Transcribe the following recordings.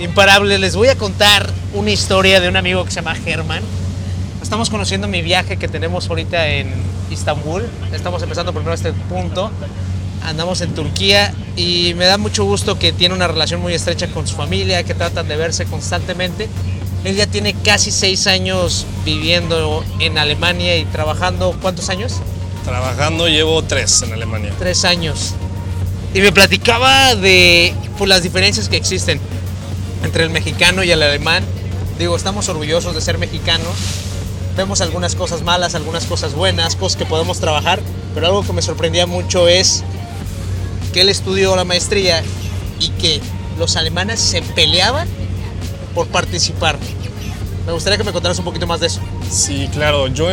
Imparable, les voy a contar una historia de un amigo que se llama Germán. Estamos conociendo mi viaje que tenemos ahorita en Istambul. Estamos empezando primero este punto. Andamos en Turquía y me da mucho gusto que tiene una relación muy estrecha con su familia, que tratan de verse constantemente. Él ya tiene casi seis años viviendo en Alemania y trabajando. ¿Cuántos años? Trabajando llevo tres en Alemania. Tres años. Y me platicaba de pues, las diferencias que existen entre el mexicano y el alemán. Digo, estamos orgullosos de ser mexicanos. Vemos algunas cosas malas, algunas cosas buenas, cosas que podemos trabajar. Pero algo que me sorprendía mucho es que él estudió la maestría y que los alemanes se peleaban por participar. Me gustaría que me contaras un poquito más de eso. Sí, claro. Yo,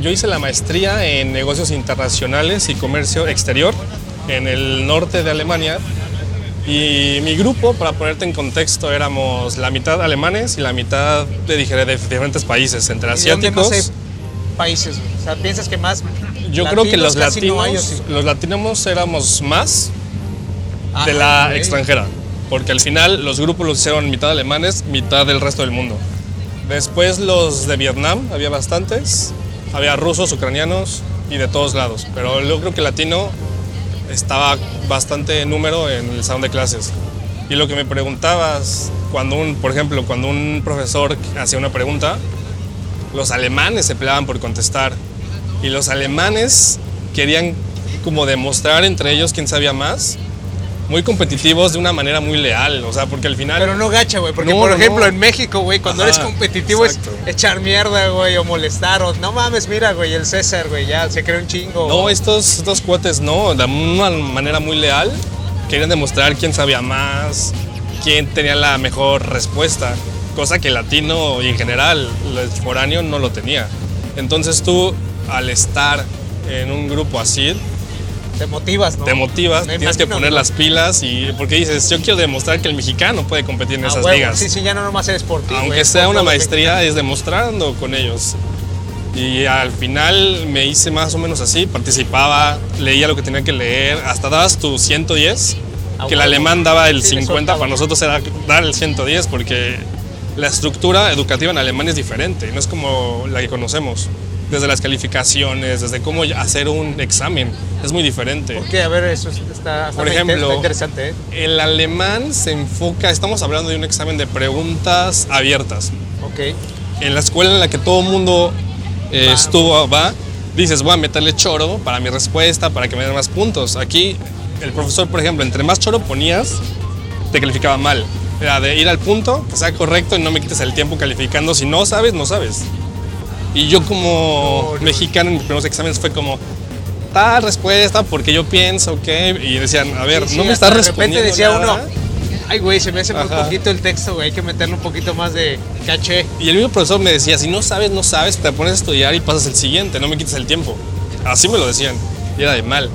yo hice la maestría en negocios internacionales y comercio exterior en el norte de Alemania. Y mi grupo, para ponerte en contexto, éramos la mitad alemanes y la mitad de, de diferentes países, entre ¿Y dónde más asiáticos. hay países? O sea, ¿piensas que más Yo creo que los casi no latinos, hay, sí? los latinos éramos más de Ajá, la ok. extranjera, porque al final los grupos los hicieron mitad alemanes, mitad del resto del mundo. Después los de Vietnam, había bastantes, había rusos, ucranianos y de todos lados, pero yo creo que latino estaba bastante número en el salón de clases. Y lo que me preguntabas, cuando un, por ejemplo, cuando un profesor hacía una pregunta, los alemanes se peleaban por contestar. Y los alemanes querían como demostrar entre ellos quién sabía más. Muy competitivos de una manera muy leal. O sea, porque al final... Pero no gacha, güey. Porque, No, por ejemplo, no. en México, güey, cuando Ajá, eres competitivo es exacto. echar mierda, güey, o molestar. O no mames, mira, güey, el César, güey, ya se cree un chingo. No, estos, estos cuates no, de una manera muy leal. Querían demostrar quién sabía más, quién tenía la mejor respuesta. Cosa que el latino y en general el foráneo no lo tenía. Entonces tú, al estar en un grupo así, Te motivas, ¿no? te motivas, Me tienes que poner ¿no? las pilas y porque dices, yo quiero demostrar que el mexicano puede competir en Ah, esas ligas. Sí, sí, ya no nomás eres por ti, Aunque sea una maestría, es demostrando con ellos. Y al final me hice más o menos así, participaba, leía lo que tenía que leer, hasta dabas tu 110, Ah, que el alemán daba el Sí, le 50, soltaba. para nosotros era dar el 110, porque la estructura educativa en alemán es diferente, no es como la que conocemos. Desde las calificaciones, desde cómo hacer un examen, es muy diferente. ¿Por qué? A ver, eso está, está Por ejemplo, está interesante, ¿eh? El alemán se enfoca, estamos hablando de un examen de preguntas abiertas. Ok. en la escuela en la que todo el mundo eh, Va. estuvo, va, dices, voy a meterle choro para mi respuesta, para que me den más puntos. Aquí, el profesor, por ejemplo, entre más choro ponías, te calificaba mal. Era de ir al punto, que sea correcto y no me quites el tiempo calificando. Si no sabes, no sabes. Y yo como No, no. mexicano en mis primeros exámenes fue como, tal respuesta, porque yo pienso que... Y decían, a ver, Sí, no sí, me hasta estás de repente respondiendo decía nada". uno, ay, güey, se me hace muy poquito el texto, güey, hay que meterle un poquito más de caché. Y el mismo profesor me decía, si no sabes, no sabes, te pones a estudiar y pasas el siguiente, no me quites el tiempo. Así me lo decían, y era de mal.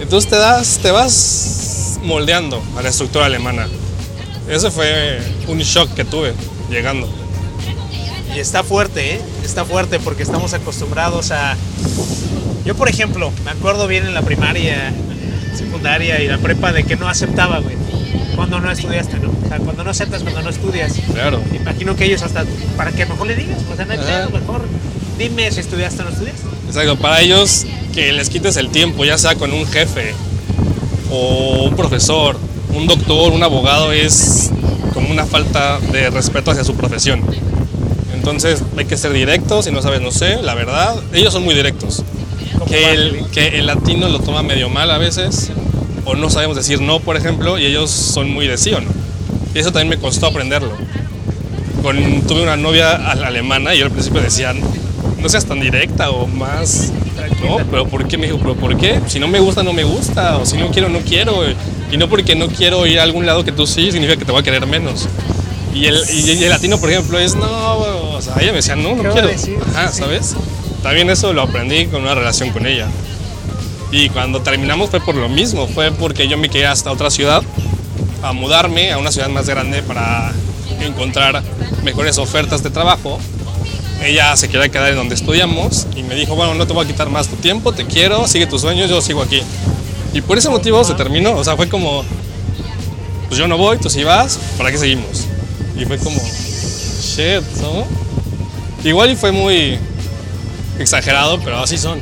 Entonces te, das, te vas moldeando a la estructura alemana. Ese fue un shock que tuve llegando. Y está fuerte, ¿eh? Está fuerte porque estamos acostumbrados a... Yo, por ejemplo, me acuerdo bien en la primaria, secundaria y la prepa de que no aceptaba, güey. Cuando no estudiaste, ¿no? O sea, cuando no aceptas, cuando no estudias. Claro. Imagino que ellos hasta... Para que mejor le digas, o sea, no hay mejor. Dime si estudiaste o no estudiaste. Exacto, para ellos que les quites el tiempo, ya sea con un jefe o un profesor, un doctor, un abogado, es como una falta de respeto hacia su profesión. Entonces hay que ser directos, si no sabes, no sé, la verdad, ellos son muy directos. Que el, que el latino lo toma medio mal a veces, o no sabemos decir no, por ejemplo, y ellos son muy de sí o no. Y eso también me costó aprenderlo. Con, tuve una novia al- alemana y yo al principio decía, no seas tan directa o más... No, pero ¿por qué? Me dijo, ¿pero por qué? Si no me gusta, no me gusta, o si no quiero, no quiero. Y no porque no quiero ir a algún lado que tú sí, significa que te voy a querer menos. Y el, y el latino, por ejemplo, es, no, o sea, ella me decía, no, ¿Qué no quiero. decir? Ajá, Sí. ¿sabes? También eso lo aprendí con una relación con ella. Y cuando terminamos fue por lo mismo, fue porque yo me quería hasta otra ciudad, a mudarme a una ciudad más grande para encontrar mejores ofertas de trabajo. Ella se quería quedar en donde estudiamos y me dijo, bueno, no te voy a quitar más tu tiempo, te quiero, sigue tus sueños, yo sigo aquí. Y por ese motivo se terminó, o sea, fue como, pues yo no voy, tú sí vas, ¿para qué seguimos? Y fue como, shit, ¿no? Igual y fue muy exagerado, pero así son.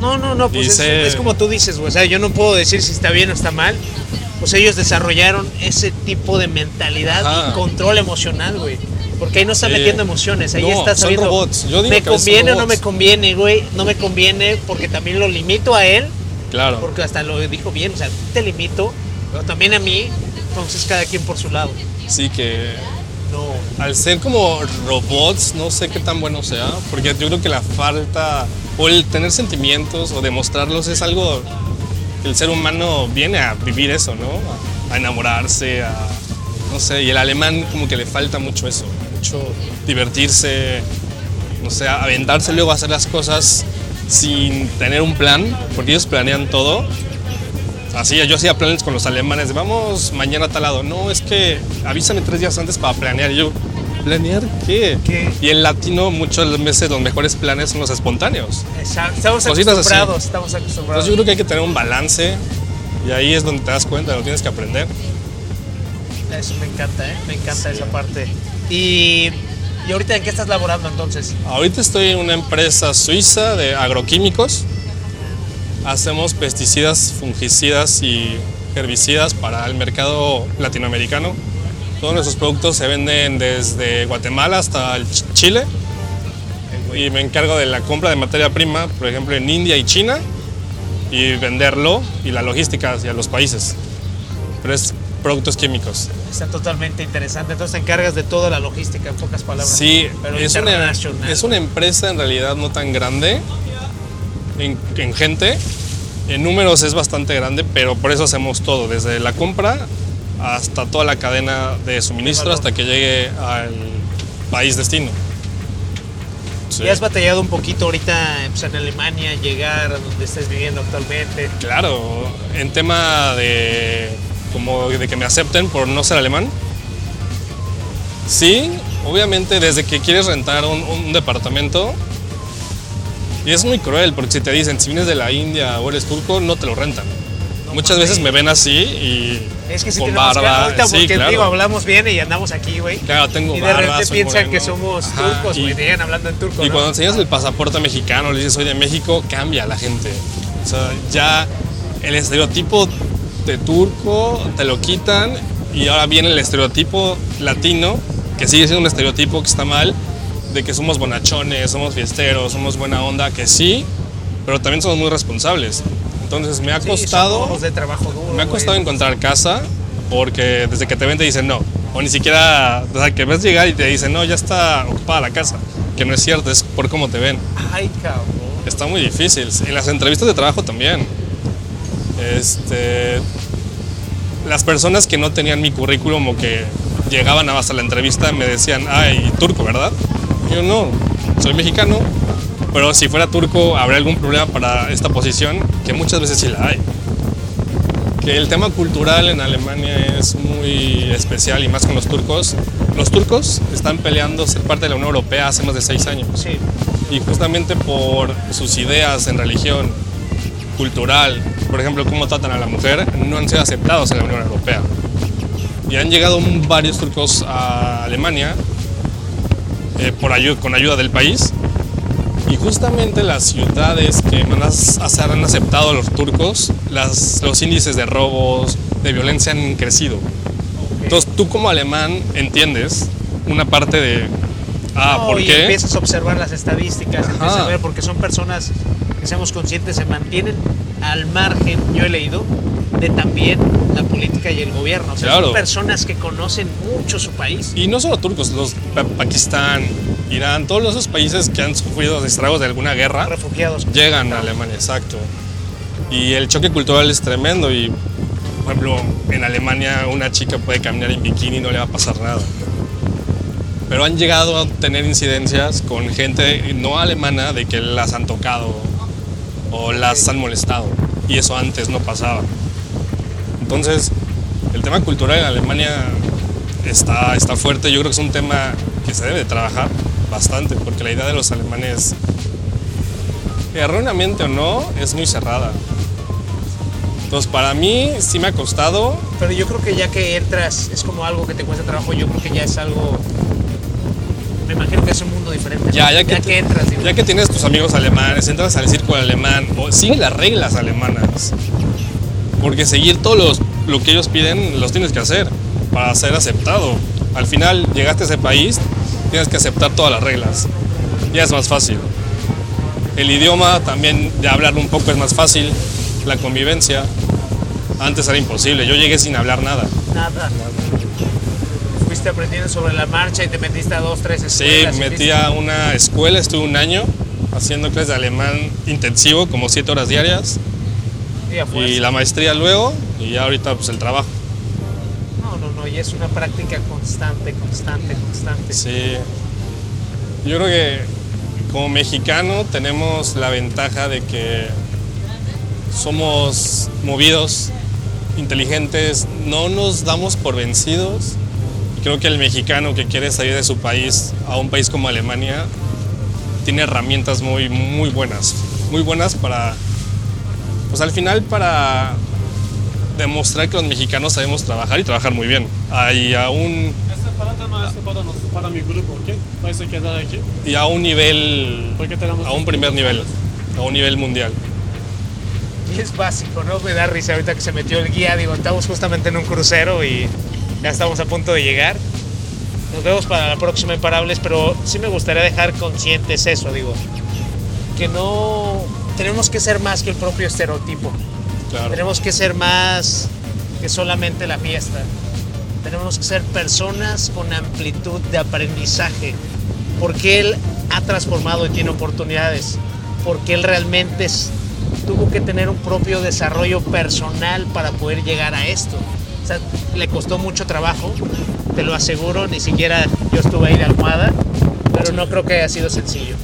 No, no, no, pues es, Dice- es como tú dices, güey. O sea, yo no puedo decir si está bien o está mal. Pues ellos desarrollaron ese tipo de mentalidad Ajá. y control emocional, güey. Porque ahí no está metiendo emociones, ahí No, está son sabiendo. robots. Yo digo me que conviene o no me conviene, güey. No me conviene porque también lo limito a él, Claro. porque hasta lo dijo bien, o sea, te limito, pero también a mí, entonces cada quien por su lado. Sí que No. al ser como robots, no sé qué tan bueno sea, porque yo creo que la falta o el tener sentimientos o demostrarlos es algo que el ser humano viene a vivir eso, ¿no? A, enamorarse, a no sé, y el alemán como que le falta mucho eso, mucho divertirse, no sé, aventarse luego a hacer las cosas sin tener un plan, porque ellos planean todo. Así, yo hacía planes con los alemanes de vamos mañana a tal lado. No, es que avísame tres días antes para planear. Y yo, ¿planear qué? ¿Qué? Y en latino muchas veces los mejores planes son los espontáneos. Estamos Cositas así. acostumbrados, estamos acostumbrados. Entonces yo creo que hay que tener un balance y ahí es donde te das cuenta, lo tienes que aprender. Eso me encanta, ¿eh? Me encanta esa parte. Y, ¿Y ahorita en qué estás laborando entonces? Ahorita estoy en una empresa suiza de agroquímicos. Hacemos pesticidas, fungicidas y herbicidas para el mercado latinoamericano. Todos nuestros productos se venden desde Guatemala hasta Chile. Y me encargo de la compra de materia prima, por ejemplo, en India y China, y venderlo y la logística hacia los países. Pero es productos químicos. Está totalmente interesante. Entonces te encargas de toda la logística, en pocas palabras. Sí, pero es una, es una empresa en realidad no tan grande en, en gente. En números es bastante grande, pero por eso hacemos todo, desde la compra hasta toda la cadena de suministro hasta que llegue al país destino. Sí, ¿Y has batallado un poquito ahorita pues, en Alemania, llegar a donde estés viviendo actualmente? Claro, en tema de como de que me acepten por no ser alemán. Sí, obviamente desde que quieres rentar un, un departamento y es muy cruel porque si te dicen si vienes de la India o eres turco no te lo rentan. Muchas veces me ven así y Es que si con barba, ahorita sí, porque claro. digo, hablamos bien y andamos aquí, güey. Claro, tengo Y de barba, repente piensan moreno. que somos Ajá, turcos, güey. Llegan hablando en turco, Y ¿no? cuando enseñas el pasaporte mexicano, le dices soy de México, cambia la gente. O sea, ya el estereotipo de turco te lo quitan y ahora viene el estereotipo latino, que sigue siendo un estereotipo que está mal, de que somos bonachones, somos fiesteros, somos buena onda, que sí, pero también somos muy responsables. Entonces me ha Sí, costado... de trabajo duro, Me ha costado encontrar casa porque desde que te ven te dicen no. O ni siquiera, o sea, que ves llegar y te dicen no, ya está ocupada la casa. Que no es cierto, es por cómo te ven. Ay, cabrón. Está muy difícil. En las entrevistas de trabajo también. Este, las personas que no tenían mi currículum o que llegaban hasta la entrevista me decían, ay, turco, ¿verdad? Yo no, soy mexicano, pero si fuera turco, ¿habría algún problema para esta posición? Que muchas veces sí la hay. Que el tema cultural en Alemania es muy especial y más con los turcos. Los turcos están peleando ser parte de la Unión Europea hace más de seis años. Sí. Y justamente por sus ideas en religión, cultural, por ejemplo, cómo tratan a la mujer, no han sido aceptados en la Unión Europea. Y han llegado varios turcos a Alemania eh, por ayu- con ayuda del país. Y justamente las ciudades que más han aceptado a los turcos, las, los índices de robos, de violencia han crecido. Entonces tú como alemán entiendes una parte de, ah, No, ¿por y qué? empiezas a observar las estadísticas, empiezas Ajá. a ver, porque son personas que seamos conscientes, se mantienen al margen, yo he leído, de también la política y el gobierno. O sea, Claro. son personas que conocen mucho su país. Y no solo turcos, los Pa- Pakistán, Irán, todos esos países que han sufrido estragos de alguna guerra, Refugiados. llegan a Alemania, exacto. Y el choque cultural es tremendo y, por ejemplo, en Alemania una chica puede caminar en bikini y no le va a pasar nada. Pero han llegado a tener incidencias con gente no alemana de que las han tocado o las han molestado. Y eso antes no pasaba. Entonces, el tema cultural en Alemania está, está fuerte. Yo creo que es un tema que se debe de trabajar bastante, porque la idea de los alemanes, erróneamente o no, es muy cerrada. Entonces, para mí sí me ha costado. Pero yo creo que ya que entras, es como algo que te cuesta trabajo. Yo creo que ya es algo. Me imagino que es un mundo diferente. Ya, ya que, que entras, digo. ya que tienes tus amigos alemanes, entras al círculo alemán, o sigue las reglas alemanas. Porque seguir todo los- lo que ellos piden los tienes que hacer para ser aceptado. Al final llegaste a ese país, tienes que aceptar todas las reglas. Ya es más fácil. El idioma también de hablar un poco es más fácil. La convivencia. Antes era imposible. Yo llegué sin hablar nada. Nada. Fuiste aprendiendo sobre la marcha y te metiste a dos, tres Sí, escuelas. me metí a una escuela, estuve un año haciendo clases de alemán intensivo, como siete horas diarias. Y. Y la maestría luego, y ya ahorita pues el trabajo. No, no, no. Y es una práctica constante, constante, constante. Sí. Yo creo que como mexicano tenemos la ventaja de que somos movidos, inteligentes, no nos damos por vencidos. Creo que el mexicano que quiere salir de su país a un país como Alemania tiene herramientas muy, muy buenas, muy buenas para, pues al final para demostrar que los mexicanos sabemos trabajar y trabajar muy bien. Hay aún Esta parada no es para, nos- para mi grupo, ¿ok? Vais a quedar aquí. y a un nivel, a un primer nivel, a un nivel mundial. Y es básico, ¿no? Me da risa ahorita que se metió el guía. Digo, estamos justamente en un crucero y ya estamos a punto de llegar. Nos vemos para la próxima Imparables, pero sí me gustaría dejar conscientes eso, digo. Que no. Tenemos que ser más que el propio estereotipo. Claro. Tenemos que ser más que solamente la fiesta. Tenemos que ser personas con amplitud de aprendizaje. Porque él ha transformado y tiene oportunidades. Porque él realmente es- tuvo que tener un propio desarrollo personal para poder llegar a esto. O sea, le costó mucho trabajo, te lo aseguro, ni siquiera yo estuve ahí de almohada, pero no creo que haya sido sencillo.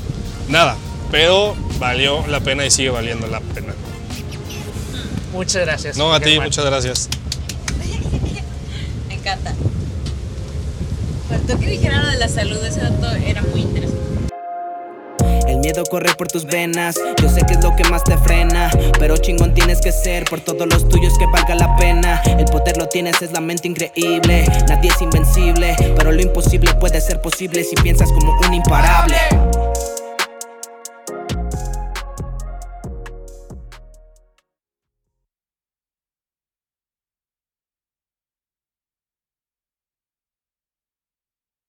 Nada, pero valió la pena y sigue valiendo la pena. Muchas gracias. No, a ti, muchas gracias. Me encanta. Faltó que dijera lo de la salud, ese dato era muy interesante. El miedo corre por tus venas, yo sé que es lo que más te frena, chingón tienes que ser por todos los tuyos que valga la pena. El poder lo tienes, es la mente increíble, nadie es invencible, pero lo imposible puede ser posible si piensas como un imparable.